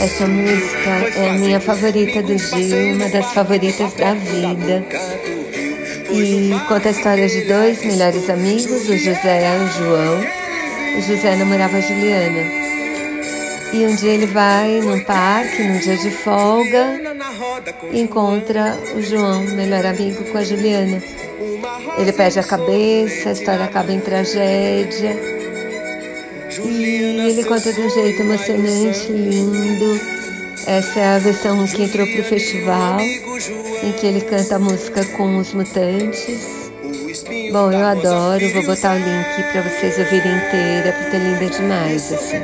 Essa música é a minha favorita do Gil, uma das favoritas da vida. E conta a história de dois melhores amigos, o José e o João. O José namorava a Juliana. E um dia ele vai num parque, num dia de folga, e encontra o João, melhor amigo, com a Juliana. Ele perde a cabeça, a história acaba em tragédia. E ele conta de um jeito emocionante, lindo. Essa é a versão que entrou para o festival, em que ele canta a música com os mutantes. Bom, eu adoro, vou botar o link para vocês ouvirem inteira, porque é linda demais, assim.